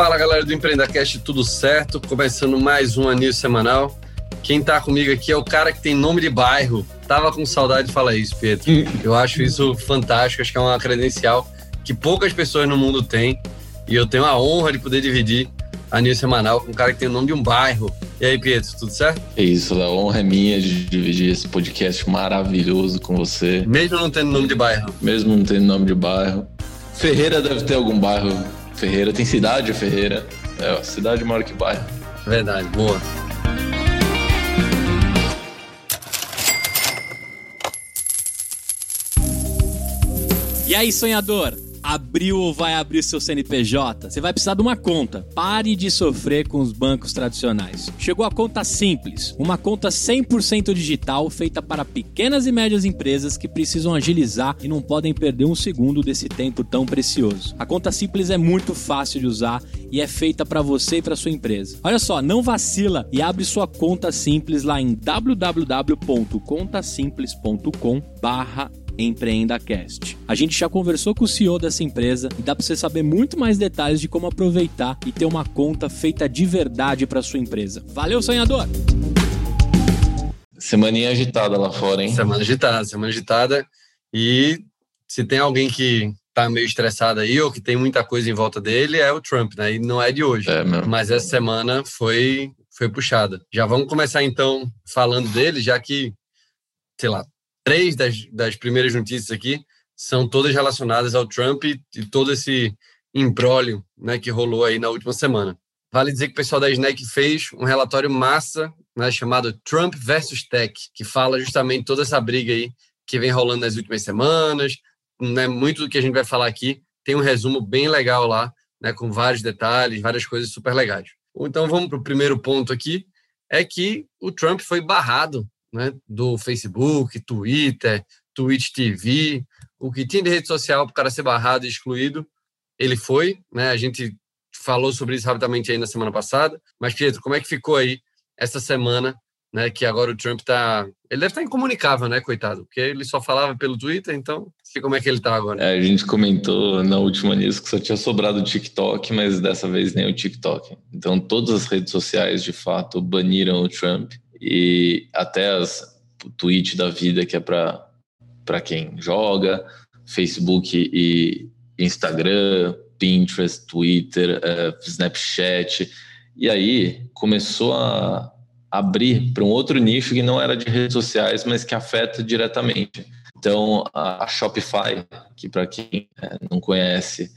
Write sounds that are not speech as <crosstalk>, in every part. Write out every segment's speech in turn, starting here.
Fala galera do EmpreendaCast, tudo certo? Começando mais um anil semanal. Quem tá comigo aqui é o cara que tem nome de bairro. Tava com saudade de falar isso, Pedro. Eu acho isso fantástico, acho que é uma credencial que poucas pessoas no mundo têm. E eu tenho a honra de poder dividir a News Semanal com um cara que tem o nome de um bairro. E aí, Pietro, tudo certo? É isso, a honra é minha de dividir esse podcast maravilhoso com você. Mesmo não tendo nome de bairro? Mesmo não tendo nome de bairro. Ferreira deve ter algum bairro. Ferreira tem cidade, Ferreira. É, cidade maior que bairro. Verdade, boa. E aí, sonhador? Abriu ou vai abrir seu CNPJ? Você vai precisar de uma conta. Pare de sofrer com os bancos tradicionais. Chegou a conta simples, uma conta 100% digital feita para pequenas e médias empresas que precisam agilizar e não podem perder um segundo desse tempo tão precioso. A conta simples é muito fácil de usar e é feita para você e para sua empresa. Olha só, não vacila e abre sua conta simples lá em www.contasimples.com/barra EmpreendaCast. A gente já conversou com o CEO dessa empresa e dá para você saber muito mais detalhes de como aproveitar e ter uma conta feita de verdade para sua empresa. Valeu, sonhador! Semaninha agitada lá fora, hein? Semana agitada, semana agitada. E se tem alguém que tá meio estressado aí ou que tem muita coisa em volta dele, é o Trump, né? E não é de hoje. É Mas essa semana foi, foi puxada. Já vamos começar então falando dele, já que, sei lá, três das, das primeiras notícias aqui são todas relacionadas ao Trump e, e todo esse imbróglio né, que rolou aí na última semana. Vale dizer que o pessoal da Snack fez um relatório massa né, chamado Trump versus Tech, que fala justamente toda essa briga aí que vem rolando nas últimas semanas. Né, muito do que a gente vai falar aqui tem um resumo bem legal lá, né, com vários detalhes, várias coisas super legais. Então vamos para o primeiro ponto aqui, é que o Trump foi barrado né, do Facebook, Twitter, Twitch TV, o que tinha de rede social para o cara ser barrado e excluído, ele foi, né? A gente falou sobre isso rapidamente aí na semana passada. Mas, Pietro, como é que ficou aí essa semana, né? Que agora o Trump tá. Ele deve estar tá incomunicável, né, coitado? Porque ele só falava pelo Twitter, então, como é que ele tá agora. É, a gente comentou na última nisso que só tinha sobrado o TikTok, mas dessa vez nem o TikTok. Então, todas as redes sociais, de fato, baniram o Trump e até as tweet da vida que é para quem joga, Facebook e Instagram, Pinterest, Twitter, uh, Snapchat. E aí começou a abrir para um outro nicho que não era de redes sociais, mas que afeta diretamente. Então, a Shopify, que para quem é, não conhece,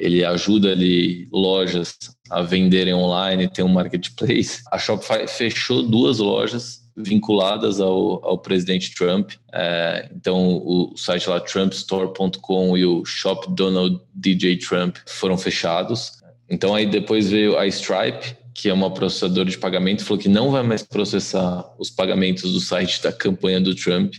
ele ajuda ali lojas a venderem online, tem um marketplace. A Shopify fechou duas lojas vinculadas ao, ao presidente Trump. É, então, o site lá trumpstore.com e o Shop Donald DJ Trump foram fechados. Então, aí depois veio a Stripe, que é uma processadora de pagamento, falou que não vai mais processar os pagamentos do site da campanha do Trump.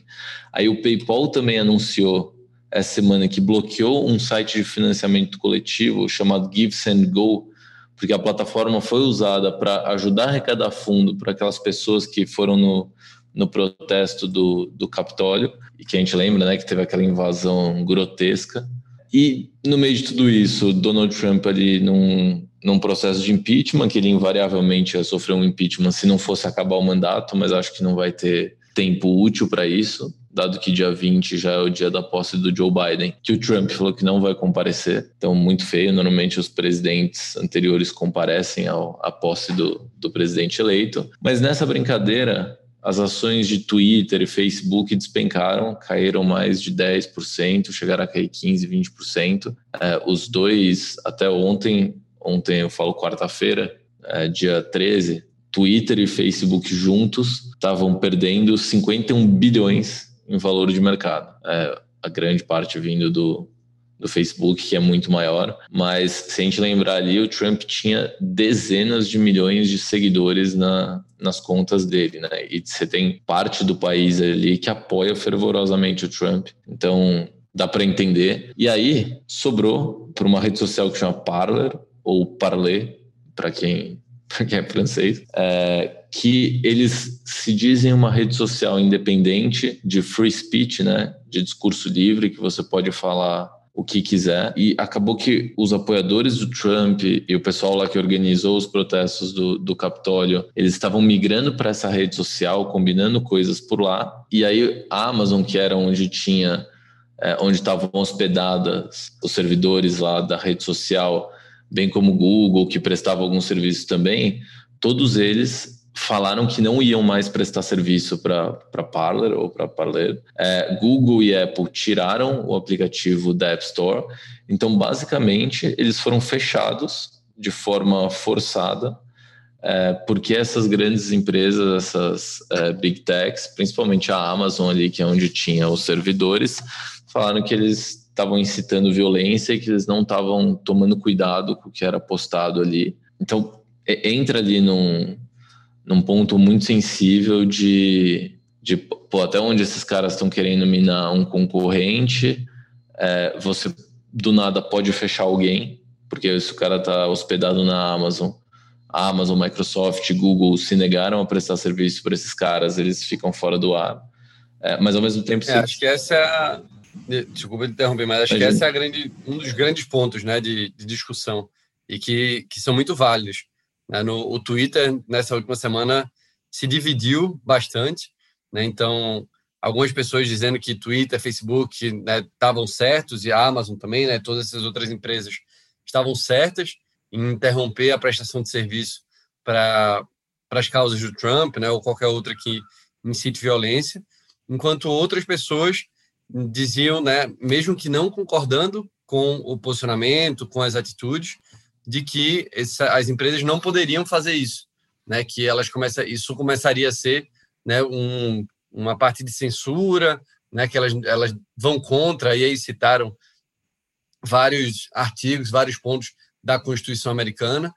Aí o PayPal também anunciou essa semana que bloqueou um site de financiamento coletivo chamado Give Send Go, porque a plataforma foi usada para ajudar a arrecadar fundo para aquelas pessoas que foram no, no protesto do, do Capitólio, e que a gente lembra né, que teve aquela invasão grotesca. E no meio de tudo isso, Donald Trump ali num, num processo de impeachment, que ele invariavelmente ia sofrer um impeachment se não fosse acabar o mandato, mas acho que não vai ter tempo útil para isso dado que dia 20 já é o dia da posse do Joe Biden, que o Trump falou que não vai comparecer. Então, muito feio. Normalmente, os presidentes anteriores comparecem ao, à posse do, do presidente eleito. Mas nessa brincadeira, as ações de Twitter e Facebook despencaram, caíram mais de 10%, chegaram a cair 15%, 20%. É, os dois, até ontem, ontem eu falo quarta-feira, é, dia 13, Twitter e Facebook juntos estavam perdendo 51 bilhões em valor de mercado. É, a grande parte vindo do, do Facebook, que é muito maior. Mas se a gente lembrar ali, o Trump tinha dezenas de milhões de seguidores na, nas contas dele, né? E você tem parte do país ali que apoia fervorosamente o Trump. Então, dá para entender. E aí, sobrou para uma rede social que chama Parler, ou Parler, para quem, <laughs> quem é francês, é, que eles se dizem uma rede social independente de free speech, né, de discurso livre, que você pode falar o que quiser. E acabou que os apoiadores do Trump e o pessoal lá que organizou os protestos do, do Capitólio, eles estavam migrando para essa rede social, combinando coisas por lá. E aí a Amazon, que era onde tinha, é, onde estavam hospedadas os servidores lá da rede social, bem como Google, que prestava alguns serviços também, todos eles falaram que não iam mais prestar serviço para Parler ou para Parler. É, Google e Apple tiraram o aplicativo da App Store. Então, basicamente, eles foram fechados de forma forçada, é, porque essas grandes empresas, essas é, big techs, principalmente a Amazon ali, que é onde tinha os servidores, falaram que eles estavam incitando violência e que eles não estavam tomando cuidado com o que era postado ali. Então, entra ali num, num ponto muito sensível de, de pô, até onde esses caras estão querendo minar um concorrente, é, você do nada pode fechar alguém, porque se o cara está hospedado na Amazon, a Amazon, Microsoft, Google se negaram a prestar serviço para esses caras, eles ficam fora do ar. É, mas ao mesmo tempo. É, acho que essa é a. Desculpa interromper, mas acho que essa é grande, um dos grandes pontos né, de, de discussão e que, que são muito válidos. Né? No, o Twitter, nessa última semana, se dividiu bastante. Né? Então, algumas pessoas dizendo que Twitter, Facebook estavam né, certos, e a Amazon também, né, todas essas outras empresas estavam certas em interromper a prestação de serviço para as causas do Trump, né, ou qualquer outra que incite violência, enquanto outras pessoas diziam, né, mesmo que não concordando com o posicionamento, com as atitudes, de que essa, as empresas não poderiam fazer isso, né? Que elas começa, isso começaria a ser, né? Um, uma parte de censura, né? Que elas, elas vão contra e aí citaram vários artigos, vários pontos da Constituição Americana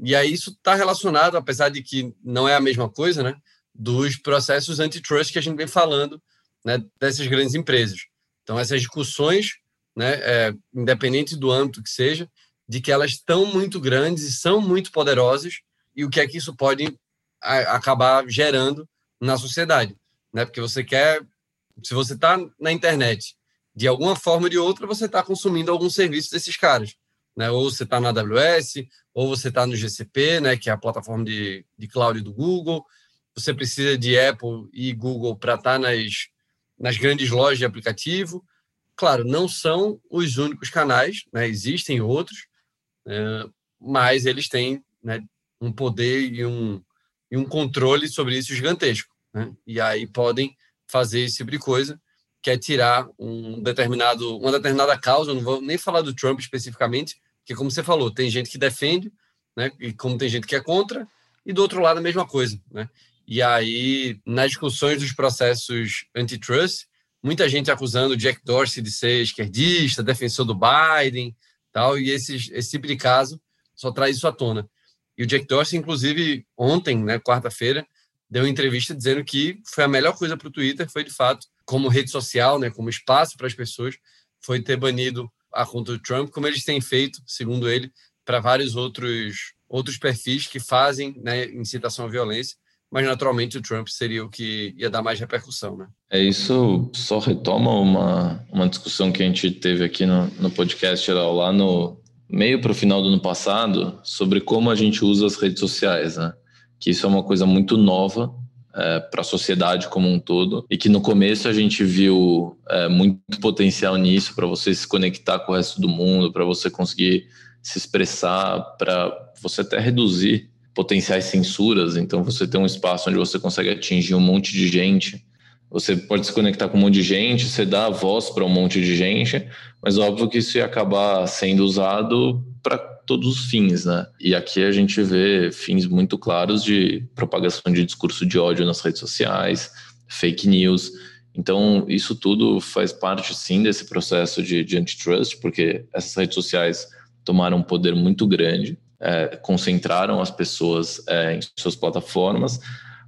e aí isso está relacionado, apesar de que não é a mesma coisa, né? Dos processos antitrust que a gente vem falando, né? Dessas grandes empresas. Então essas discussões, né? É, independente do âmbito que seja, de que elas estão muito grandes e são muito poderosas e o que é que isso pode acabar gerando na sociedade, né? Porque você quer, se você está na internet, de alguma forma ou de outra, você está consumindo algum serviço desses caras, né? Ou você está na AWS, ou você está no GCP, né? Que é a plataforma de, de cloud do Google. Você precisa de Apple e Google para estar tá nas, nas grandes lojas de aplicativo. Claro, não são os únicos canais, né? Existem outros, é, mas eles têm né, um poder e um, e um controle sobre isso gigantesco. Né? E aí podem fazer esse tipo de coisa, que é tirar um determinado, uma determinada causa, não vou nem falar do Trump especificamente, porque como você falou, tem gente que defende, né, e como tem gente que é contra, e do outro lado a mesma coisa. Né? E aí, nas discussões dos processos antitrust, muita gente acusando Jack Dorsey de ser esquerdista, defensor do Biden, tal, e esses, esse tipo de caso só traz isso à tona. E o Jack Dorsey, inclusive, ontem, né, quarta-feira, deu uma entrevista dizendo que foi a melhor coisa para o Twitter, foi de fato, como rede social, né, como espaço para as pessoas, foi ter banido a conta do Trump, como eles têm feito, segundo ele, para vários outros, outros perfis que fazem né, incitação à violência mas naturalmente o Trump seria o que ia dar mais repercussão, né? É isso, só retoma uma, uma discussão que a gente teve aqui no, no podcast lá no meio para o final do ano passado sobre como a gente usa as redes sociais, né? Que isso é uma coisa muito nova é, para a sociedade como um todo e que no começo a gente viu é, muito potencial nisso para você se conectar com o resto do mundo, para você conseguir se expressar, para você até reduzir potenciais censuras, então você tem um espaço onde você consegue atingir um monte de gente. Você pode se conectar com um monte de gente, você dá voz para um monte de gente, mas óbvio que isso ia acabar sendo usado para todos os fins, né? E aqui a gente vê fins muito claros de propagação de discurso de ódio nas redes sociais, fake news. Então, isso tudo faz parte, sim, desse processo de, de antitrust, porque essas redes sociais tomaram um poder muito grande é, concentraram as pessoas é, em suas plataformas,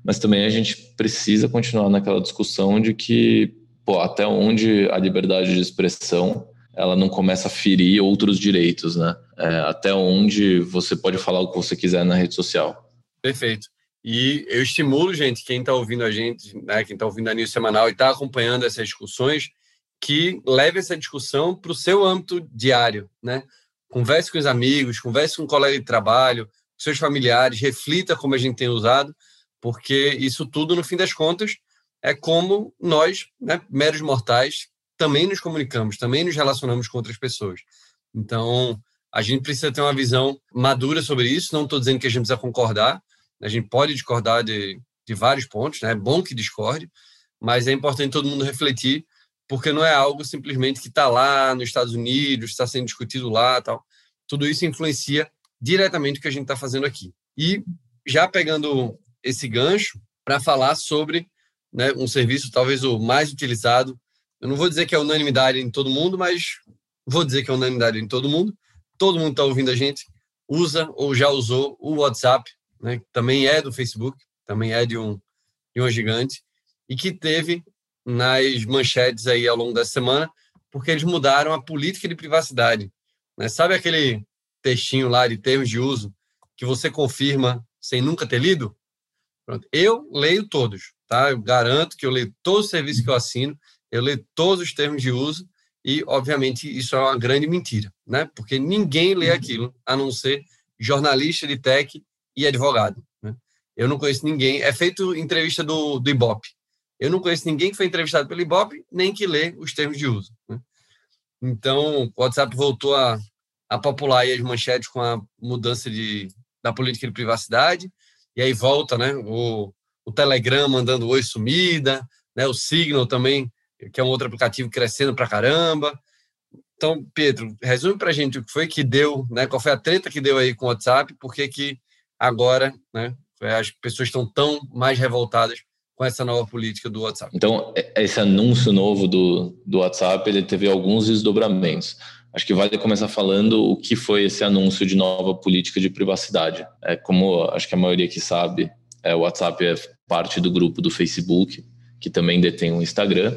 mas também a gente precisa continuar naquela discussão de que pô, até onde a liberdade de expressão ela não começa a ferir outros direitos, né? É, até onde você pode falar o que você quiser na rede social. Perfeito. E eu estimulo, gente, quem está ouvindo a gente, né, quem está ouvindo a News Semanal e está acompanhando essas discussões, que leve essa discussão para o seu âmbito diário, né? Converse com os amigos, converse com um colega de trabalho, seus familiares, reflita como a gente tem usado, porque isso tudo, no fim das contas, é como nós, né, meros mortais, também nos comunicamos, também nos relacionamos com outras pessoas. Então, a gente precisa ter uma visão madura sobre isso. Não estou dizendo que a gente precisa concordar, a gente pode discordar de, de vários pontos, né? é bom que discorde, mas é importante todo mundo refletir, porque não é algo simplesmente que está lá nos Estados Unidos, está sendo discutido lá tal. Tudo isso influencia diretamente o que a gente está fazendo aqui. E já pegando esse gancho para falar sobre né, um serviço talvez o mais utilizado. Eu não vou dizer que é unanimidade em todo mundo, mas vou dizer que é unanimidade em todo mundo. Todo mundo está ouvindo a gente, usa ou já usou o WhatsApp, né, que também é do Facebook, também é de um, de um gigante, e que teve nas manchetes aí ao longo da semana, porque eles mudaram a política de privacidade. Né? Sabe aquele textinho lá de termos de uso que você confirma sem nunca ter lido? Pronto. Eu leio todos, tá? Eu garanto que eu leio todos os serviços que eu assino, eu leio todos os termos de uso e, obviamente, isso é uma grande mentira, né? Porque ninguém lê aquilo, a não ser jornalista de tech e advogado. Né? Eu não conheço ninguém. É feito entrevista do, do Ibope. Eu não conheço ninguém que foi entrevistado pelo Ibope, nem que lê os termos de uso. Né? Então, o WhatsApp voltou a, a popular as manchetes com a mudança de, da política de privacidade e aí volta, né? O, o Telegram mandando oi sumida, né? O Signal também, que é um outro aplicativo crescendo pra caramba. Então, Pedro, resume para a gente o que foi que deu, né? Qual foi a treta que deu aí com o WhatsApp? Por que que agora, né? As pessoas estão tão mais revoltadas com essa nova política do WhatsApp. Então, esse anúncio novo do, do WhatsApp, ele teve alguns desdobramentos. Acho que vale começar falando o que foi esse anúncio de nova política de privacidade. É como acho que a maioria que sabe, é, o WhatsApp é parte do grupo do Facebook, que também detém um Instagram.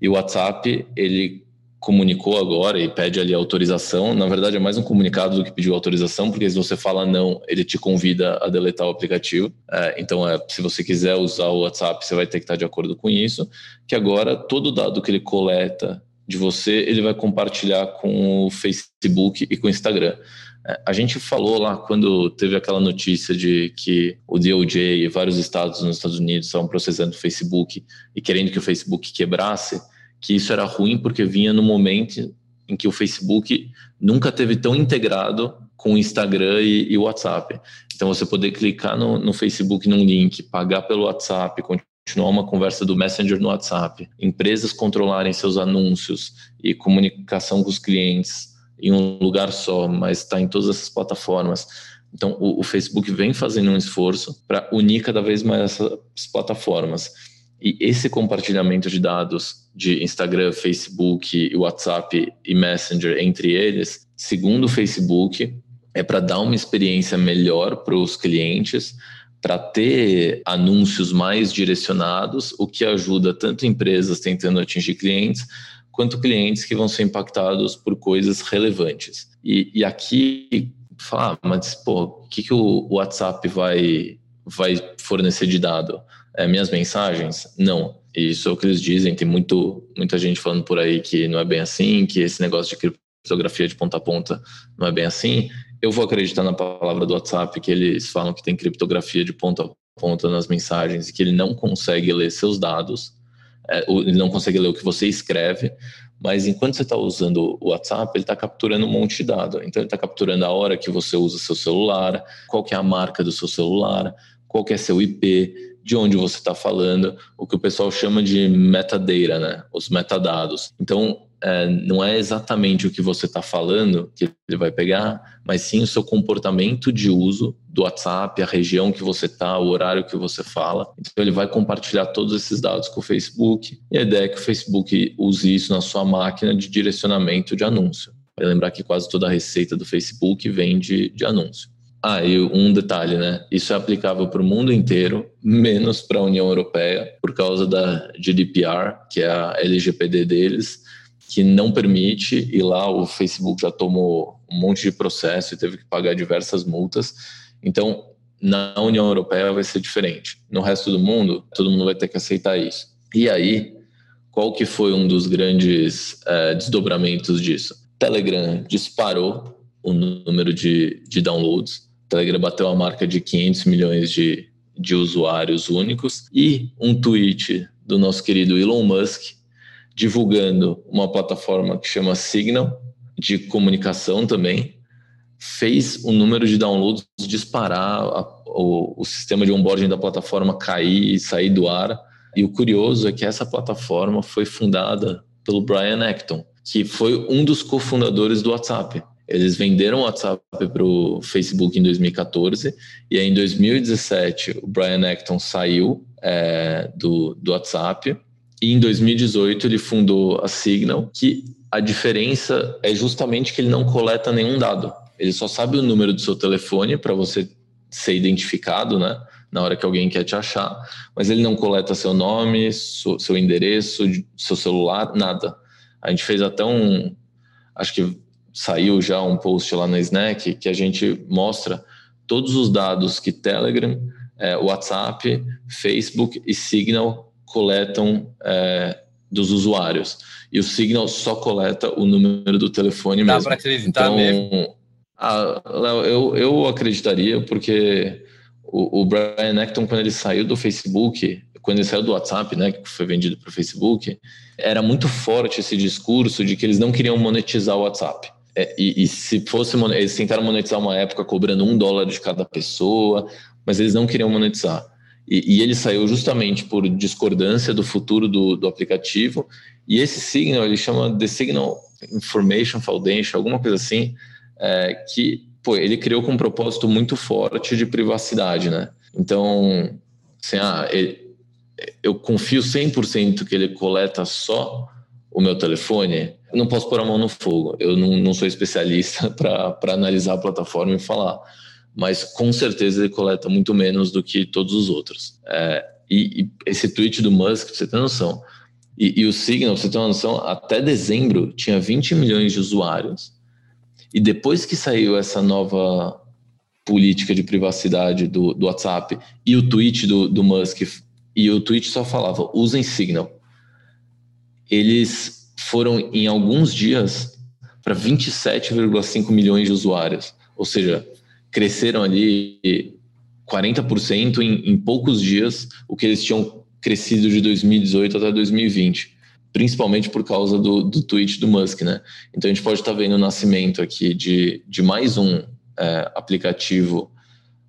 E o WhatsApp, ele comunicou agora e pede ali autorização. Na verdade, é mais um comunicado do que pediu autorização, porque se você fala não, ele te convida a deletar o aplicativo. É, então, é, se você quiser usar o WhatsApp, você vai ter que estar de acordo com isso. Que agora todo dado que ele coleta de você, ele vai compartilhar com o Facebook e com o Instagram. É, a gente falou lá quando teve aquela notícia de que o DOJ e vários estados nos Estados Unidos estavam processando o Facebook e querendo que o Facebook quebrasse, que isso era ruim porque vinha no momento em que o Facebook nunca teve tão integrado com o Instagram e, o WhatsApp. Então você poder clicar no, no Facebook num link, pagar pelo WhatsApp, continuar uma conversa do Messenger no WhatsApp, empresas controlarem seus anúncios e comunicação com os clientes em um lugar só, mas está em todas essas plataformas. Então, o, o Facebook vem fazendo um esforço para unir cada vez mais essas plataformas. E esse compartilhamento de dados de Instagram, Facebook, WhatsApp e Messenger entre eles, segundo o Facebook, é para dar uma experiência melhor para os clientes, para ter anúncios mais direcionados, o que ajuda tanto empresas tentando atingir clientes, quanto clientes que vão ser impactados por coisas relevantes. E, e aqui, falar, ah, mas pô, o que, que o WhatsApp vai, vai fornecer de dado? É, minhas mensagens? Não. Isso é o que eles dizem. Tem muito, muita gente falando por aí que não é bem assim, que esse negócio de criptografia de ponta a ponta não é bem assim eu vou acreditar na palavra do WhatsApp que eles falam que tem criptografia de ponta a ponta nas mensagens e que ele não consegue ler seus dados, é, ele não consegue ler o que você escreve, mas enquanto você está usando o WhatsApp, ele está capturando um monte de dados. Então ele está capturando a hora que você usa seu celular, qual que é a marca do seu celular, qual que é seu IP, de onde você está falando, o que o pessoal chama de metadata, né? Os metadados. Então é, não é exatamente o que você está falando que ele vai pegar, mas sim o seu comportamento de uso do WhatsApp, a região que você está, o horário que você fala. Então ele vai compartilhar todos esses dados com o Facebook e a ideia é que o Facebook use isso na sua máquina de direcionamento de anúncio. Vai lembrar que quase toda a receita do Facebook vem de, de anúncio. Ah, e um detalhe, né? Isso é aplicável para o mundo inteiro, menos para a União Europeia, por causa da GDPR, que é a LGPD deles, que não permite, e lá o Facebook já tomou um monte de processo e teve que pagar diversas multas. Então, na União Europeia vai ser diferente. No resto do mundo, todo mundo vai ter que aceitar isso. E aí, qual que foi um dos grandes é, desdobramentos disso? Telegram disparou o número de, de downloads. Telegram bateu a marca de 500 milhões de, de usuários únicos e um tweet do nosso querido Elon Musk divulgando uma plataforma que chama Signal de comunicação também fez o número de downloads disparar, a, o, o sistema de onboarding da plataforma cair e sair do ar. E o curioso é que essa plataforma foi fundada pelo Brian Acton, que foi um dos cofundadores do WhatsApp. Eles venderam o WhatsApp para o Facebook em 2014 e aí em 2017 o Brian Acton saiu é, do, do WhatsApp e em 2018 ele fundou a Signal, que a diferença é justamente que ele não coleta nenhum dado. Ele só sabe o número do seu telefone para você ser identificado, né? Na hora que alguém quer te achar, mas ele não coleta seu nome, seu endereço, seu celular, nada. A gente fez até um, acho que saiu já um post lá na Snack que a gente mostra todos os dados que Telegram, é, WhatsApp, Facebook e Signal coletam é, dos usuários. E o Signal só coleta o número do telefone Dá mesmo. Dá para acreditar então, mesmo. Ah, Léo, eu, eu acreditaria, porque o, o Brian Acton, quando ele saiu do Facebook, quando ele saiu do WhatsApp, né, que foi vendido para o Facebook, era muito forte esse discurso de que eles não queriam monetizar o WhatsApp. É, e, e, se fosse, eles tentaram monetizar uma época cobrando um dólar de cada pessoa, mas eles não queriam monetizar. E, e ele saiu justamente por discordância do futuro do, do aplicativo. E esse Signal, ele chama The Signal Information Foundation, alguma coisa assim, é, que pô, ele criou com um propósito muito forte de privacidade, né? Então, assim, ah, ele, eu confio 100% que ele coleta só o meu telefone, não posso pôr a mão no fogo. Eu não, não sou especialista <laughs> para analisar a plataforma e falar, mas com certeza ele coleta muito menos do que todos os outros. É, e, e, esse tweet do Musk, você ter noção, e, e o Signal, você ter uma noção, até dezembro tinha 20 milhões de usuários e depois que saiu essa nova política de privacidade do, do WhatsApp e o tweet do, do Musk, e o tweet só falava: usem Signal. Eles foram em alguns dias para 27,5 milhões de usuários, ou seja, cresceram ali 40% em, em poucos dias o que eles tinham crescido de 2018 até 2020 principalmente por causa do, do tweet do Musk, né? Então a gente pode estar vendo o nascimento aqui de, de mais um é, aplicativo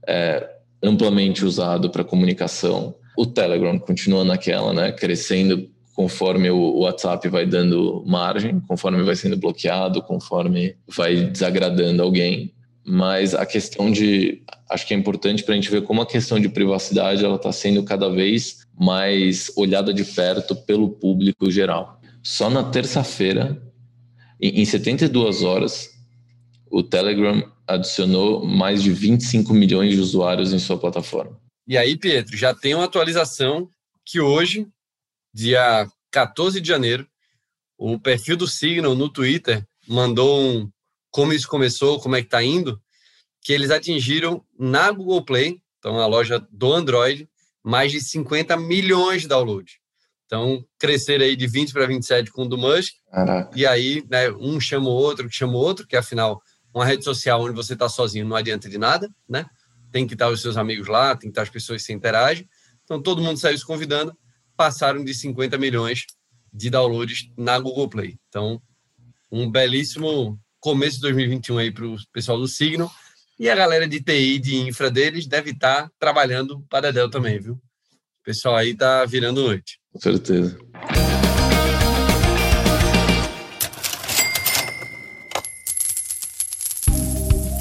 é, amplamente usado para comunicação. O Telegram continua naquela, né? Crescendo conforme o WhatsApp vai dando margem, conforme vai sendo bloqueado, conforme vai desagradando alguém. Mas a questão de, acho que é importante para a gente ver como a questão de privacidade ela está sendo cada vez mais olhada de perto pelo público geral. Só na terça-feira, em 72 horas, o Telegram adicionou mais de 25 milhões de usuários em sua plataforma. E aí, Pietro, já tem uma atualização que hoje, dia 14 de janeiro, o perfil do Signal no Twitter mandou um como isso começou, como é que está indo, que eles atingiram na Google Play, então a loja do Android, mais de 50 milhões de downloads. Então, crescer aí de 20 para 27 com o do Musk. Caraca. E aí, né, um chama o outro, que chama o outro, que afinal, uma rede social onde você está sozinho não adianta de nada, né? Tem que estar os seus amigos lá, tem que estar as pessoas que se interagem. Então, todo mundo saiu se convidando, passaram de 50 milhões de downloads na Google Play. Então, um belíssimo começo de 2021 aí para o pessoal do Signal. E a galera de TI, de infra deles, deve estar tá trabalhando para a Dell também, viu? O pessoal aí tá virando noite. Com certeza.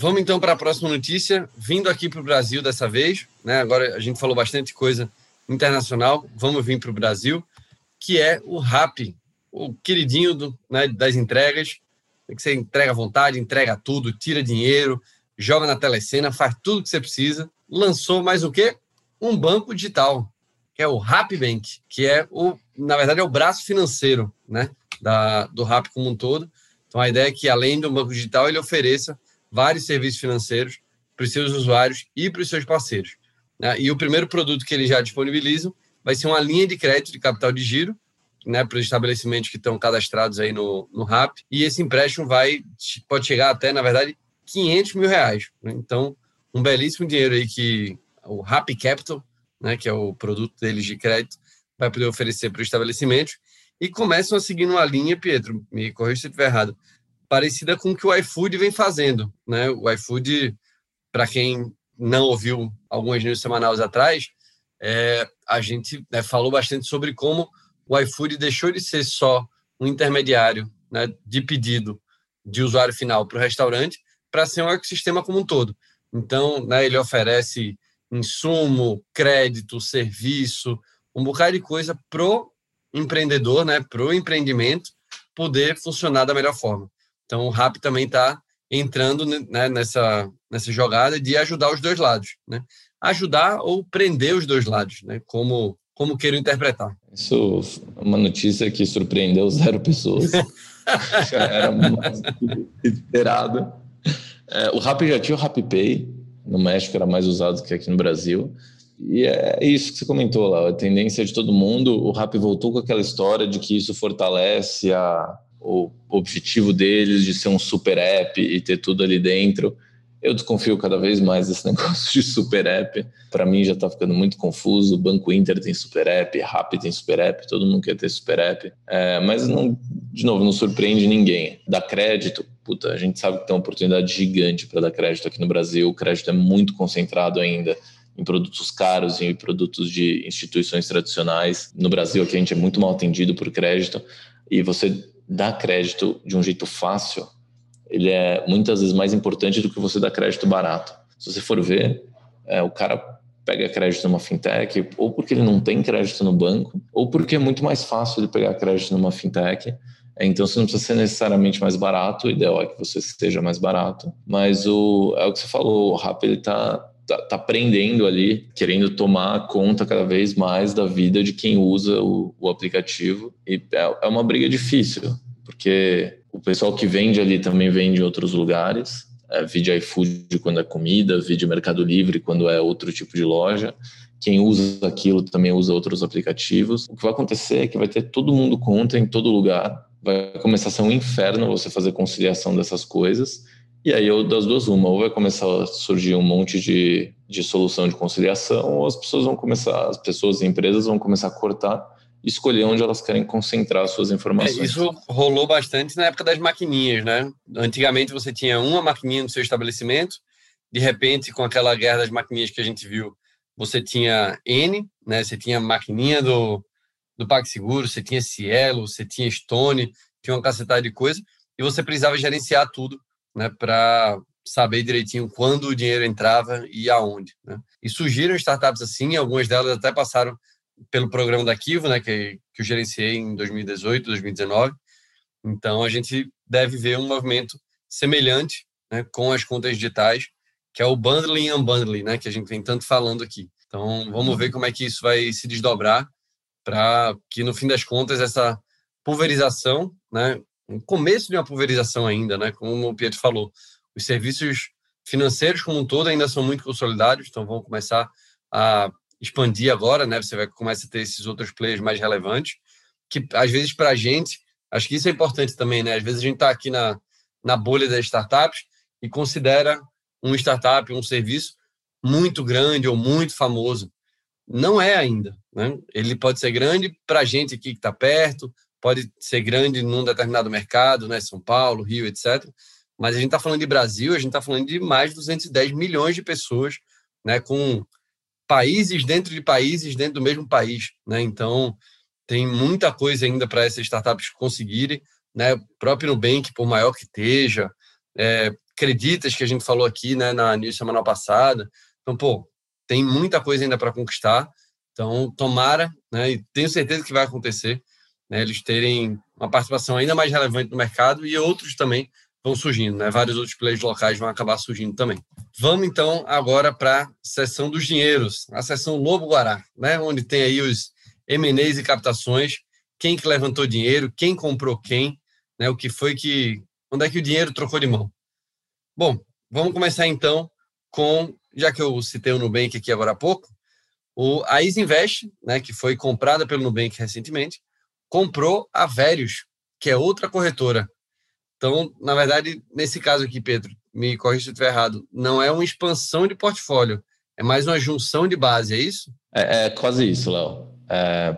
Vamos então para a próxima notícia, vindo aqui para o Brasil dessa vez. Né? Agora a gente falou bastante coisa internacional, vamos vir para o Brasil, que é o RAP, o queridinho do, né, das entregas, que você entrega à vontade, entrega tudo, tira dinheiro, joga na telecena, faz tudo que você precisa. Lançou mais o quê? Um banco digital, que é o Bank, que é o, na verdade, é o braço financeiro, né, da, do Rap como um todo. Então a ideia é que além do banco digital ele ofereça vários serviços financeiros para os seus usuários e para os seus parceiros. Né? E o primeiro produto que eles já disponibilizam vai ser uma linha de crédito de capital de giro né, para os estabelecimentos que estão cadastrados aí no, no RAP. E esse empréstimo vai pode chegar até, na verdade, 500 mil reais. Né? Então, um belíssimo dinheiro aí que o RAP Capital, né, que é o produto deles de crédito, vai poder oferecer para os estabelecimentos. E começam a seguir uma linha, Pietro, me corrija se eu estiver errado, parecida com o que o iFood vem fazendo. Né? O iFood, para quem não ouviu algumas news semanais atrás, é, a gente né, falou bastante sobre como o iFood deixou de ser só um intermediário né, de pedido de usuário final para o restaurante para ser um ecossistema como um todo. Então, né, ele oferece insumo, crédito, serviço, um bocado de coisa pro empreendedor, né, pro empreendimento poder funcionar da melhor forma. Então, o RAP também está entrando né, nessa, nessa jogada de ajudar os dois lados, né? Ajudar ou prender os dois lados, né? Como como queiram interpretar. Isso é uma notícia que surpreendeu zero pessoas. <laughs> já era mais esperado. É, o Rap já tinha o RapPay, no México era mais usado que aqui no Brasil. E é isso que você comentou lá, a tendência de todo mundo. O Rap voltou com aquela história de que isso fortalece a, o objetivo deles de ser um super app e ter tudo ali dentro. Eu desconfio cada vez mais desse <laughs> negócio de super app. Para mim já está ficando muito confuso. O Banco Inter tem super app, Rappi tem super app, todo mundo quer ter super app. É, mas, não, de novo, não surpreende ninguém. Dá crédito, puta, a gente sabe que tem uma oportunidade gigante para dar crédito aqui no Brasil. O crédito é muito concentrado ainda em produtos caros e produtos de instituições tradicionais. No Brasil, aqui a gente é muito mal atendido por crédito. E você dá crédito de um jeito fácil ele é muitas vezes mais importante do que você dar crédito barato. Se você for ver, é, o cara pega crédito numa fintech ou porque ele não tem crédito no banco ou porque é muito mais fácil ele pegar crédito numa fintech. É, então, você não precisa ser necessariamente mais barato, o ideal é que você seja mais barato, mas o, é o que você falou, o Rap ele está tá, tá aprendendo ali, querendo tomar conta cada vez mais da vida de quem usa o, o aplicativo. E é, é uma briga difícil, porque o pessoal que vende ali também vende em outros lugares. É, vide iFood quando é comida, vide Mercado Livre quando é outro tipo de loja. Quem usa aquilo também usa outros aplicativos. O que vai acontecer é que vai ter todo mundo conta em todo lugar. Vai começar a ser um inferno você fazer conciliação dessas coisas. E aí, eu, das duas, uma, ou vai começar a surgir um monte de, de solução de conciliação, ou as pessoas vão começar, as pessoas e empresas vão começar a cortar escolher onde elas querem concentrar suas informações. É, isso rolou bastante na época das maquininhas, né? Antigamente você tinha uma maquininha no seu estabelecimento, de repente, com aquela guerra das maquininhas que a gente viu, você tinha N, né? Você tinha maquininha do, do PagSeguro, você tinha Cielo, você tinha Stone, tinha uma cacetada de coisa, e você precisava gerenciar tudo, né? Para saber direitinho quando o dinheiro entrava e aonde. Né? E surgiram startups assim, algumas delas até passaram pelo programa da Kivo, né, que, que eu gerenciei em 2018, 2019. Então, a gente deve ver um movimento semelhante né, com as contas digitais, que é o bundling e unbundling, né, que a gente vem tanto falando aqui. Então, vamos ver como é que isso vai se desdobrar para que, no fim das contas, essa pulverização, né, um começo de uma pulverização ainda, né, como o Pietro falou, os serviços financeiros como um todo ainda são muito consolidados, então vão começar a expandir agora, né? Você vai começar a ter esses outros players mais relevantes, que às vezes para a gente, acho que isso é importante também, né? Às vezes a gente está aqui na, na bolha das startups e considera um startup, um serviço muito grande ou muito famoso. Não é ainda, né? Ele pode ser grande para a gente aqui que está perto, pode ser grande num determinado mercado, né? São Paulo, Rio, etc. Mas a gente está falando de Brasil, a gente está falando de mais de 210 milhões de pessoas, né? Com países dentro de países dentro do mesmo país, né? Então tem muita coisa ainda para essas startups conseguirem, né? O próprio Nubank, por maior que esteja, é, Creditas que a gente falou aqui, né? Na news semana passada. Então, pô, tem muita coisa ainda para conquistar. Então, tomara, né? E tenho certeza que vai acontecer. Né, eles terem uma participação ainda mais relevante no mercado e outros também vão surgindo, né? Vários outros players locais vão acabar surgindo também. Vamos então agora para a seção dos dinheiros, a seção Lobo Guará, né? Onde tem aí os M&As e captações, quem que levantou dinheiro, quem comprou quem, né? O que foi que, onde é que o dinheiro trocou de mão? Bom, vamos começar então com, já que eu citei o Nubank aqui agora há pouco, o, a Isinvest, né, que foi comprada pelo Nubank recentemente, comprou a Verius, que é outra corretora. Então, na verdade, nesse caso aqui, Pedro, me corrija se eu estiver errado, não é uma expansão de portfólio, é mais uma junção de base, é isso? É, é quase isso, Léo. É,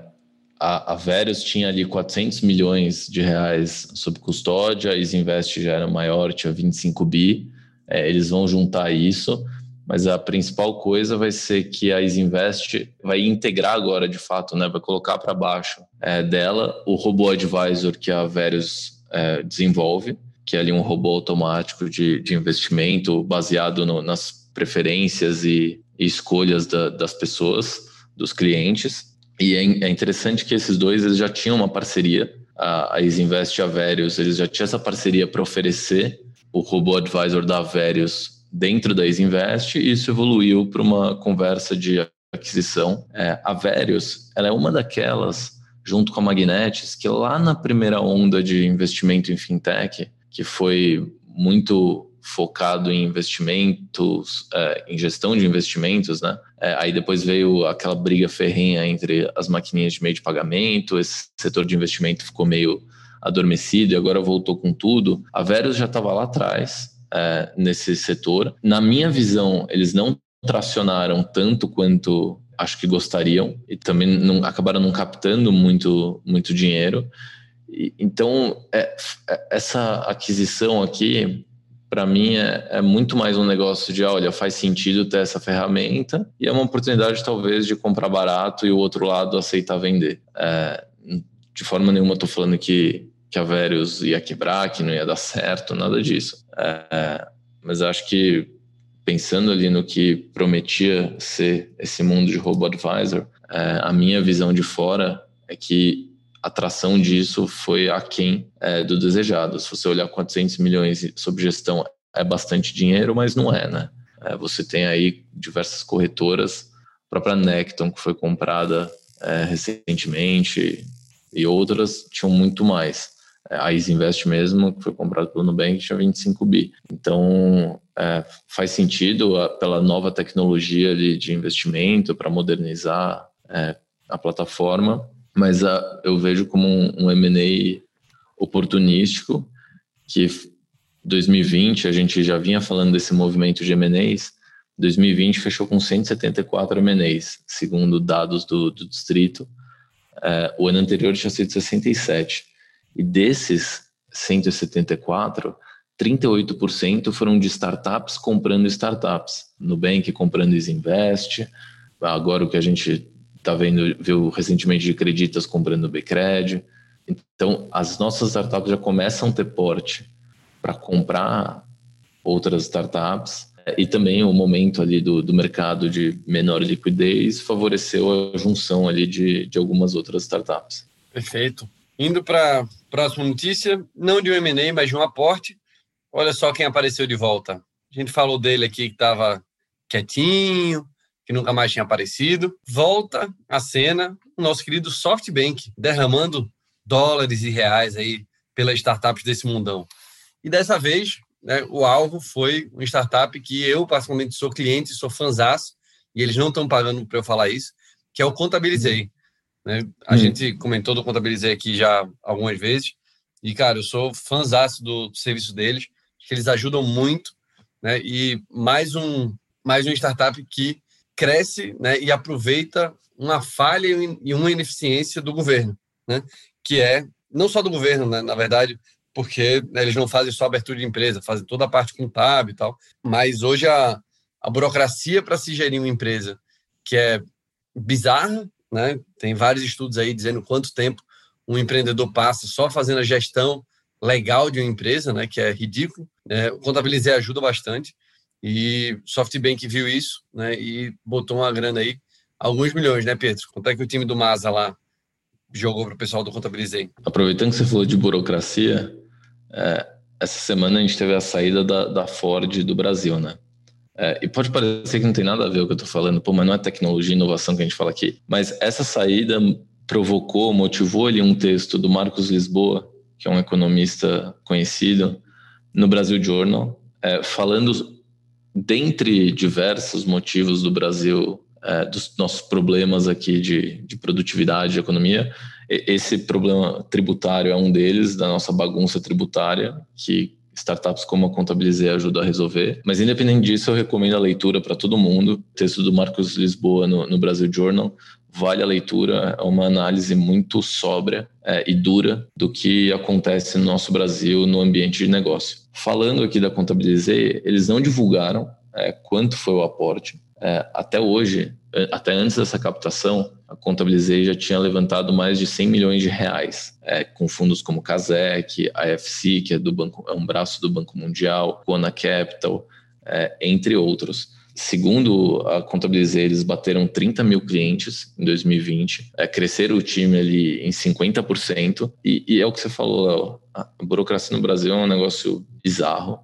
a, a tinha ali 400 milhões de reais sob custódia, a Isinvest já era maior, tinha 25 bi, é, eles vão juntar isso, mas a principal coisa vai ser que a Isinvest vai integrar agora, de fato, né, vai colocar para baixo é, dela o robô advisor que a Verius é, desenvolve, que é ali um robô automático de, de investimento baseado no, nas preferências e, e escolhas da, das pessoas, dos clientes. E é, é, interessante que esses dois eles já tinham uma parceria, a, a Isinvest e a Verius, eles já tinham essa parceria para oferecer o robô advisor da Verius dentro da Isinvest e isso evoluiu para uma conversa de aquisição. É, a Verius ela é uma daquelas, junto com a Magnetis, que lá na primeira onda de investimento em fintech, que foi muito focado em investimentos, é, em gestão de investimentos, né? É, aí depois veio aquela briga ferrenha entre as maquininhas de meio de pagamento, esse setor de investimento ficou meio adormecido e agora voltou com tudo. A Verus já estava lá atrás, é, nesse setor. Na minha visão, eles não tracionaram tanto quanto acho que gostariam e também não, acabaram não captando muito, muito dinheiro. E, então, é, é, essa aquisição aqui, para mim, é, é, muito mais um negócio de, olha, faz sentido ter essa ferramenta e é uma oportunidade, talvez, de comprar barato e o outro lado aceitar vender. É, de forma nenhuma estou falando que que a Verius ia quebrar, que não ia dar certo, nada disso. É, mas acho que pensando ali no que prometia ser esse mundo de robô advisor, é, a minha visão de fora é que a atração disso foi aquém é, do desejado. Se você olhar 400 milhões sob gestão, é bastante dinheiro, mas não é, né? É, você tem aí diversas corretoras, a própria Necton, que foi comprada é, recentemente, e outras tinham muito mais a Isinvest mesmo, que foi comprado pelo Nubank, tinha 25 bi. Então, é, faz sentido a, pela nova tecnologia de, de investimento para modernizar é, a plataforma, mas a, eu vejo como um, um M&A oportunístico, que 2020 a gente já vinha falando desse movimento de M&As, 2020 fechou com 174 M&As, segundo dados do, do distrito. É, o ano anterior tinha sido 67. E desses 174, 38% foram de startups comprando startups. Nubank comprando Isinvest, agora o que a gente está vendo, viu recentemente de Creditas comprando Bcred. Então, as nossas startups já começam a ter porte para comprar outras startups e também o momento ali do, do mercado de menor liquidez favoreceu a junção ali de, de algumas outras startups. Perfeito. Indo para a próxima notícia, não de um M&A, mas de um aporte. Olha só quem apareceu de volta. A gente falou dele aqui que estava quietinho, que nunca mais tinha aparecido. Volta à cena o nosso querido SoftBank, derramando dólares e reais aí pelas startups desse mundão. E dessa vez, né, o alvo foi uma startup que eu, particularmente, sou cliente, sou fãzaço, e eles não estão pagando para eu falar isso, que é o Contabilizei. Né? A hum. gente comentou do Contabilizei aqui já algumas vezes. E, cara, eu sou fãzaço do, do serviço deles, que eles ajudam muito. Né? E mais um, mais uma startup que cresce né? e aproveita uma falha e uma ineficiência do governo, né? que é não só do governo, né? na verdade, porque né, eles não fazem só abertura de empresa, fazem toda a parte contábil e tal. Mas hoje a, a burocracia para se gerir uma empresa que é bizarra né? Tem vários estudos aí dizendo quanto tempo um empreendedor passa só fazendo a gestão legal de uma empresa, né? Que é ridículo. É, o Contabilizei ajuda bastante e SoftBank viu isso, né? E botou uma grana aí, alguns milhões, né, Pedro? Quanto é que o time do Masa lá jogou para o pessoal do Contabilizei. Aproveitando que você falou de burocracia, é, essa semana a gente teve a saída da, da Ford do Brasil, né? É, e pode parecer que não tem nada a ver o que eu estou falando, pô, mas não é tecnologia e inovação que a gente fala aqui. Mas essa saída provocou, motivou ali um texto do Marcos Lisboa, que é um economista conhecido, no Brasil Journal, é, falando, dentre diversos motivos do Brasil, é, dos nossos problemas aqui de, de produtividade, de economia, esse problema tributário é um deles, da nossa bagunça tributária, que startups como a Contabilizei ajuda a resolver. Mas, independente disso, eu recomendo a leitura para todo mundo. O texto do Marcos Lisboa no, no Brasil Journal vale a leitura, é uma análise muito sóbria é, e dura do que acontece no nosso Brasil no ambiente de negócio. Falando aqui da Contabilizei, eles não divulgaram é, quanto foi o aporte. É, até hoje, é, até antes dessa captação, Contabilizei já tinha levantado mais de 100 milhões de reais, é, com fundos como Casec, AFC, que é, do banco, é um braço do Banco Mundial, Kona Capital, é, entre outros. Segundo a Contabilizei, eles bateram 30 mil clientes em 2020, é, cresceram o time ali em 50%, e, e é o que você falou, Léo, a burocracia no Brasil é um negócio bizarro,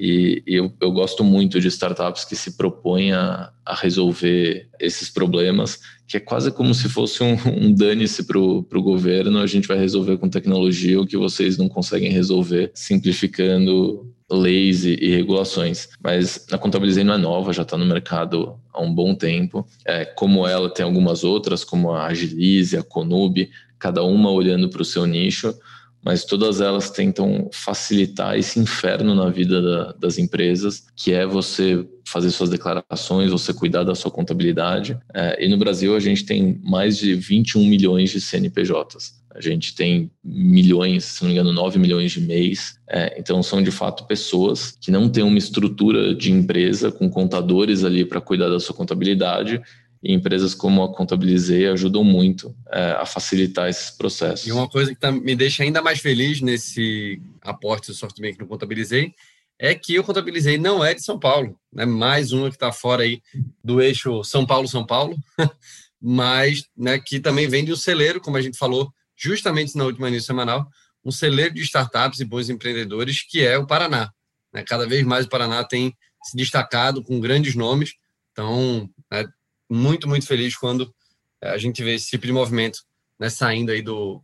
e, eu, eu, gosto muito de startups que se propõem a, a, resolver esses problemas, que é quase como se fosse um, um dane-se para o governo, a gente vai resolver com tecnologia o que vocês não conseguem resolver, simplificando leis e, e, regulações. Mas a Contabilizei não é nova, já está no mercado há um bom tempo. É, como ela, tem algumas outras, como a Agilize, a Conub, cada uma olhando para o seu nicho, mas todas elas tentam facilitar esse inferno na vida da, das empresas, que é você fazer suas declarações, você cuidar da sua contabilidade. É, e no Brasil a gente tem mais de 21 milhões de CNPJs. A gente tem milhões, se não me engano, 9 milhões de mês. É, então, são de fato pessoas que não têm uma estrutura de empresa com contadores ali para cuidar da sua contabilidade. E empresas como a Contabilizei ajudam muito é, a facilitar esses processos. E uma coisa que tá, me deixa ainda mais feliz nesse aporte do SoftBank no Contabilizei é que o Contabilizei não é de São Paulo. Né? Mais uma que está fora aí do eixo São Paulo-São Paulo, <laughs> mas né, que também vem de um celeiro, como a gente falou, justamente na última news semanal, um celeiro de startups e bons empreendedores, que é o Paraná. Né? Cada vez mais o Paraná tem se destacado com grandes nomes. Então, né, muito, muito feliz quando é, a gente vê esse tipo de movimento né, saindo aí do,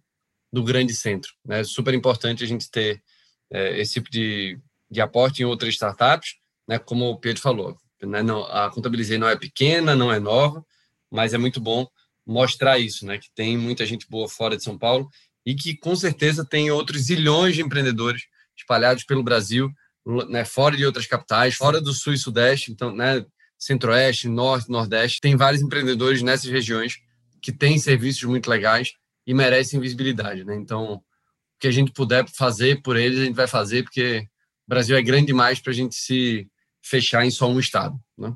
do grande centro. É né? super importante a gente ter é, esse tipo de, de aporte em outras startups, né, como o Pedro falou. Né, não, a Contabilizei não é pequena, não é nova, mas é muito bom mostrar isso, né? Que tem muita gente boa fora de São Paulo e que com certeza tem outros zilhões de empreendedores espalhados pelo Brasil, né? Fora de outras capitais, fora do Sul e Sudeste, então, né? Centro-Oeste, Norte, Nordeste, tem vários empreendedores nessas regiões que têm serviços muito legais e merecem visibilidade, né? Então, o que a gente puder fazer por eles, a gente vai fazer, porque o Brasil é grande demais para a gente se fechar em só um estado, né?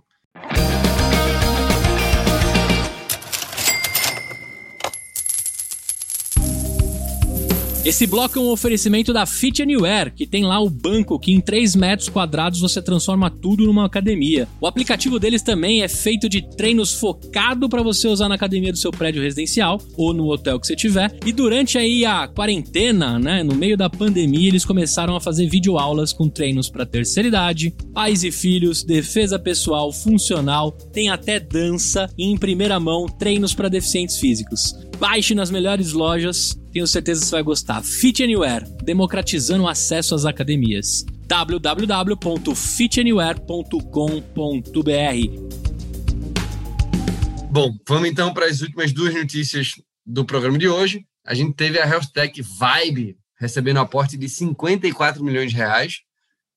Esse bloco é um oferecimento da Fit Anywhere, que tem lá o banco que em 3 metros quadrados você transforma tudo numa academia. O aplicativo deles também é feito de treinos focado para você usar na academia do seu prédio residencial ou no hotel que você tiver. E durante aí a quarentena, né, no meio da pandemia, eles começaram a fazer videoaulas com treinos para terceira idade, pais e filhos, defesa pessoal, funcional, tem até dança e em primeira mão treinos para deficientes físicos. Baixe nas melhores lojas tenho certeza que você vai gostar. Fit Anywhere, democratizando o acesso às academias. www.fitanywhere.com.br Bom, vamos então para as últimas duas notícias do programa de hoje. A gente teve a Health Tech Vibe recebendo aporte de 54 milhões de reais.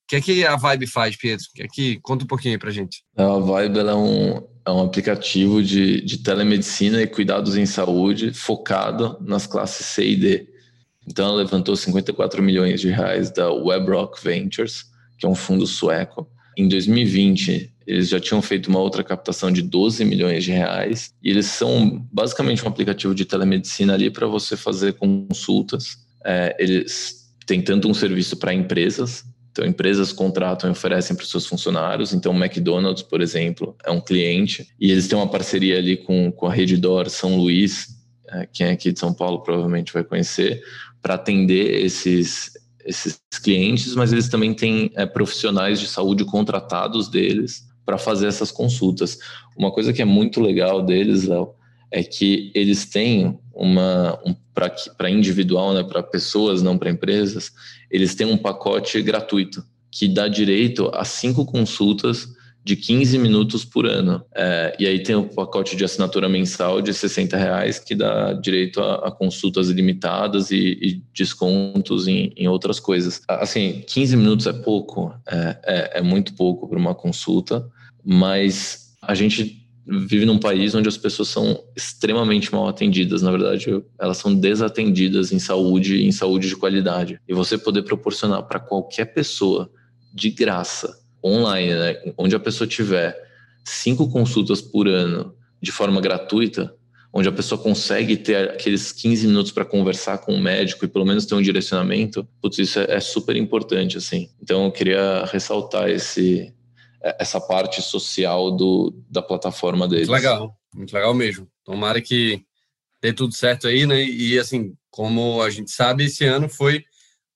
O que é que a Vibe faz, Pietro? Que é que conta um pouquinho aí para gente. A Vibe é um é um aplicativo de, de telemedicina e cuidados em saúde focado nas classes C e D. Então, ela levantou 54 milhões de reais da WebRock Ventures, que é um fundo sueco. Em 2020, eles já tinham feito uma outra captação de 12 milhões de reais. E eles são basicamente um aplicativo de telemedicina ali para você fazer consultas. É, eles têm tanto um serviço para empresas, então, empresas contratam e oferecem para os seus funcionários. Então, o McDonald's, por exemplo, é um cliente e eles têm uma parceria ali com, com a Redditor São Luís, é, quem é aqui de São Paulo provavelmente vai conhecer, para atender esses, esses clientes, mas eles também têm é, profissionais de saúde contratados deles para fazer essas consultas. Uma coisa que é muito legal deles, Léo, é que eles têm uma um, para individual, né, para pessoas, não para empresas, eles têm um pacote gratuito que dá direito a cinco consultas de 15 minutos por ano. É, e aí tem o pacote de assinatura mensal de 60 reais que dá direito a, a consultas ilimitadas e, e descontos em, em, outras coisas. Assim, 15 minutos é pouco, é, é, é muito pouco para uma consulta, mas a gente vive num país onde as pessoas são extremamente mal atendidas. Na verdade, elas são desatendidas em saúde, em saúde de qualidade. E você poder proporcionar para qualquer pessoa de graça online, né, onde a pessoa tiver cinco consultas por ano de forma gratuita, onde a pessoa consegue ter aqueles 15 minutos para conversar com o médico e pelo menos ter um direcionamento, putz, isso é, é super importante, assim. Então eu queria ressaltar esse, essa parte social do, da plataforma deles. Muito legal, muito legal mesmo. Tomara que dê tudo certo aí, né? E assim, como a gente sabe, esse ano foi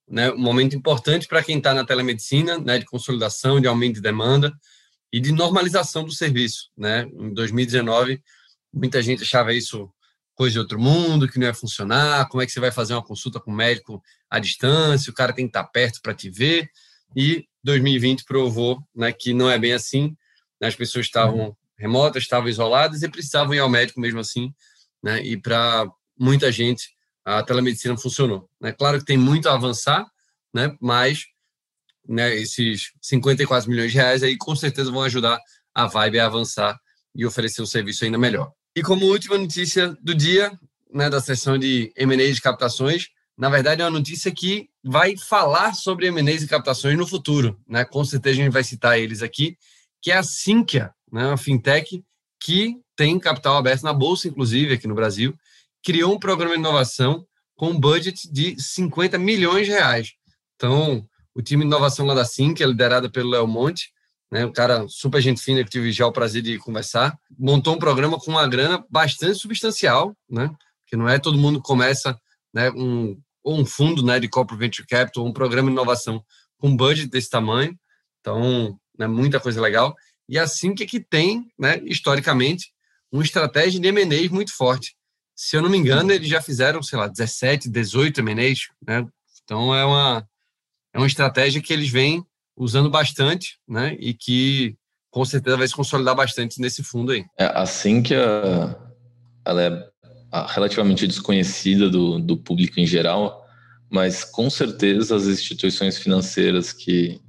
né, um momento importante para quem está na telemedicina, né, de consolidação, de aumento de demanda e de normalização do serviço. Né? Em 2019, muita gente achava isso coisa de outro mundo, que não ia funcionar, como é que você vai fazer uma consulta com o médico à distância, o cara tem que estar tá perto para te ver, e 2020 provou né, que não é bem assim, né? as pessoas estavam remotas, estavam isoladas e precisavam ir ao médico mesmo assim, né? e para muita gente a telemedicina funcionou. Né? Claro que tem muito a avançar, né? mas né, esses 54 milhões de reais aí com certeza vão ajudar a Vibe a avançar e oferecer um serviço ainda melhor. E como última notícia do dia, né, da sessão de M&A de captações, na verdade é uma notícia que vai falar sobre M&A e captações no futuro. Né? Com certeza a gente vai citar eles aqui, que é a Sinqia, né, uma fintech que tem capital aberto na Bolsa, inclusive, aqui no Brasil, criou um programa de inovação com um budget de 50 milhões de reais. Então, o time de inovação lá da é liderado pelo Léo Monte, né, um cara super gente fina que tive já o prazer de conversar, montou um programa com uma grana bastante substancial, né, que não é todo mundo começa né, um, ou um fundo né, de corporate venture capital, um programa de inovação com budget desse tamanho. Então, né, muita coisa legal. E assim que, que tem, né, historicamente, uma estratégia de M&A muito forte se eu não me engano, eles já fizeram, sei lá, 17, 18 MNEs, né? Então é uma, é uma estratégia que eles vêm usando bastante, né? E que com certeza vai se consolidar bastante nesse fundo aí. É assim que a, ela é relativamente desconhecida do, do público em geral, mas com certeza as instituições financeiras que,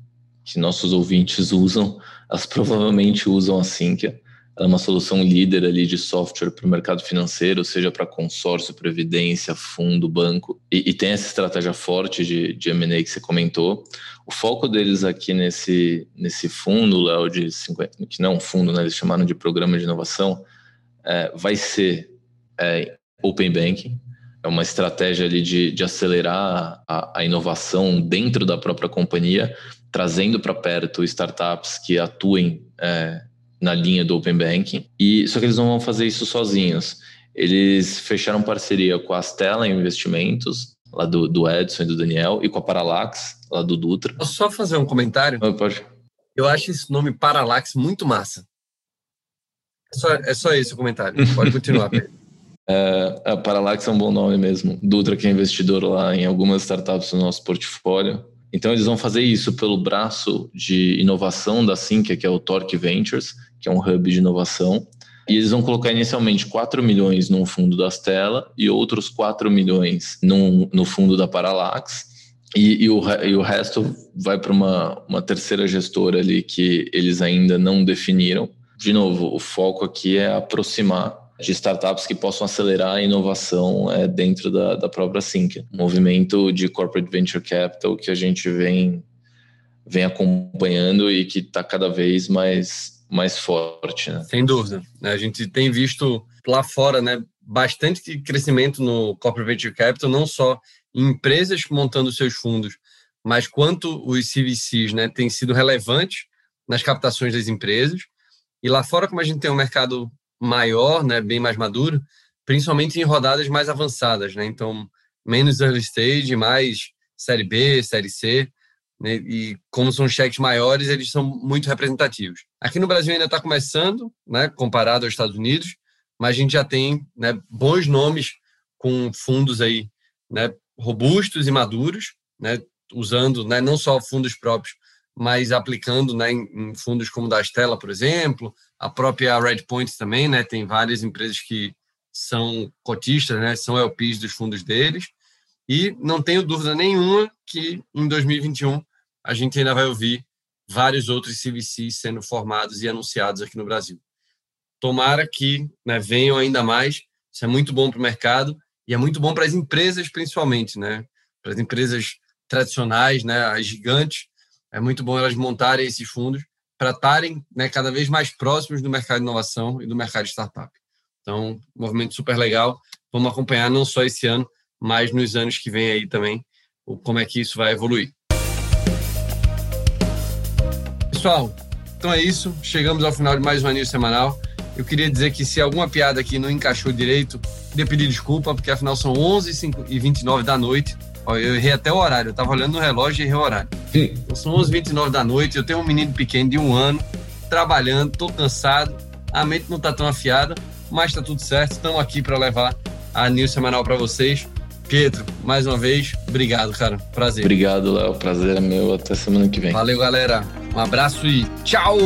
que nossos ouvintes usam, elas provavelmente usam a Sinqia. Ela é uma solução líder ali de software para o mercado financeiro, seja para consórcio, previdência, fundo, banco, e, e tem essa estratégia forte de, de M&A que você comentou. O foco deles aqui nesse, nesse fundo, Léo, de 50, que não é um fundo, né, eles chamaram de programa de inovação, é, vai ser é, Open Banking, é uma estratégia ali de, de acelerar a, a inovação dentro da própria companhia, trazendo para perto startups que atuem é, na linha do Open Banking. E só que eles não vão fazer isso sozinhos. Eles fecharam parceria com a Stella Investimentos, lá do, do Edson e do Daniel, e com a Parallax, lá do Dutra. Posso só fazer um comentário? Ah, pode. Eu acho esse nome Parallax muito massa. É só, é só esse o comentário. Pode continuar, <laughs> Pedro. É, a Parallax é um bom nome mesmo. Dutra, que é investidor lá em algumas startups do nosso portfólio. Então, eles vão fazer isso pelo braço de inovação da Sinqia, que é o Torque Ventures, que é um hub de inovação. E eles vão colocar inicialmente 4 milhões no fundo da Stella e outros 4 milhões no, no fundo da Parallax. E, e, o, e o resto vai para uma, uma terceira gestora ali que eles ainda não definiram. De novo, o foco aqui é aproximar de startups que possam acelerar a inovação é, dentro da, da própria. Um movimento de corporate venture capital que a gente vem, vem acompanhando e que está cada vez mais, mais forte. Né? Sem dúvida. A gente tem visto lá fora né, bastante crescimento no corporate venture capital, não só em empresas montando seus fundos, mas quanto os CVCs né, têm sido relevantes nas captações das empresas. E lá fora, como a gente tem um mercado maior, né, bem mais maduro, principalmente em rodadas mais avançadas, né? Então, menos early stage, mais série B, série C, né? E como são cheques maiores, eles são muito representativos. Aqui no Brasil ainda está começando, né? Comparado aos Estados Unidos, mas a gente já tem né, bons nomes com fundos aí, né? Robustos e maduros, né? Usando, né? Não só fundos próprios, mas aplicando, né? Em, fundos como da Stella, por exemplo, a própria Redpoint também, né? Tem várias empresas que são cotistas, né? São LPs dos fundos deles. E não tenho dúvida nenhuma que em 2021 a gente ainda vai ouvir vários outros CVCs sendo formados e anunciados aqui no Brasil. Tomara que né, venham ainda mais. Isso é muito bom para o mercado e é muito bom para as empresas, principalmente, né? Para as empresas tradicionais, né? As gigantes. É muito bom elas montarem esses fundos para estarem né, cada vez mais próximos do mercado de inovação e do mercado de startup. Então, movimento super legal. Vamos acompanhar não só esse ano, mas nos anos que vem aí também, como é que isso vai evoluir. Pessoal, então é isso. Chegamos ao final de mais um News Semanal. Eu queria dizer que se alguma piada aqui não encaixou direito, queria pedir desculpa, porque afinal são 11h29 da noite. Eu errei até o horário, eu estava olhando no relógio e errei o horário. Então, são 11h29 da noite, eu tenho um menino pequeno de um ano, trabalhando, estou cansado, a mente não está tão afiada, mas está tudo certo. Estamos aqui para levar a News Semanal para vocês. Pietro, mais uma vez, obrigado, cara. Prazer. Obrigado, Léo. Prazer é meu. Até semana que vem. Valeu, galera. Um abraço e tchau!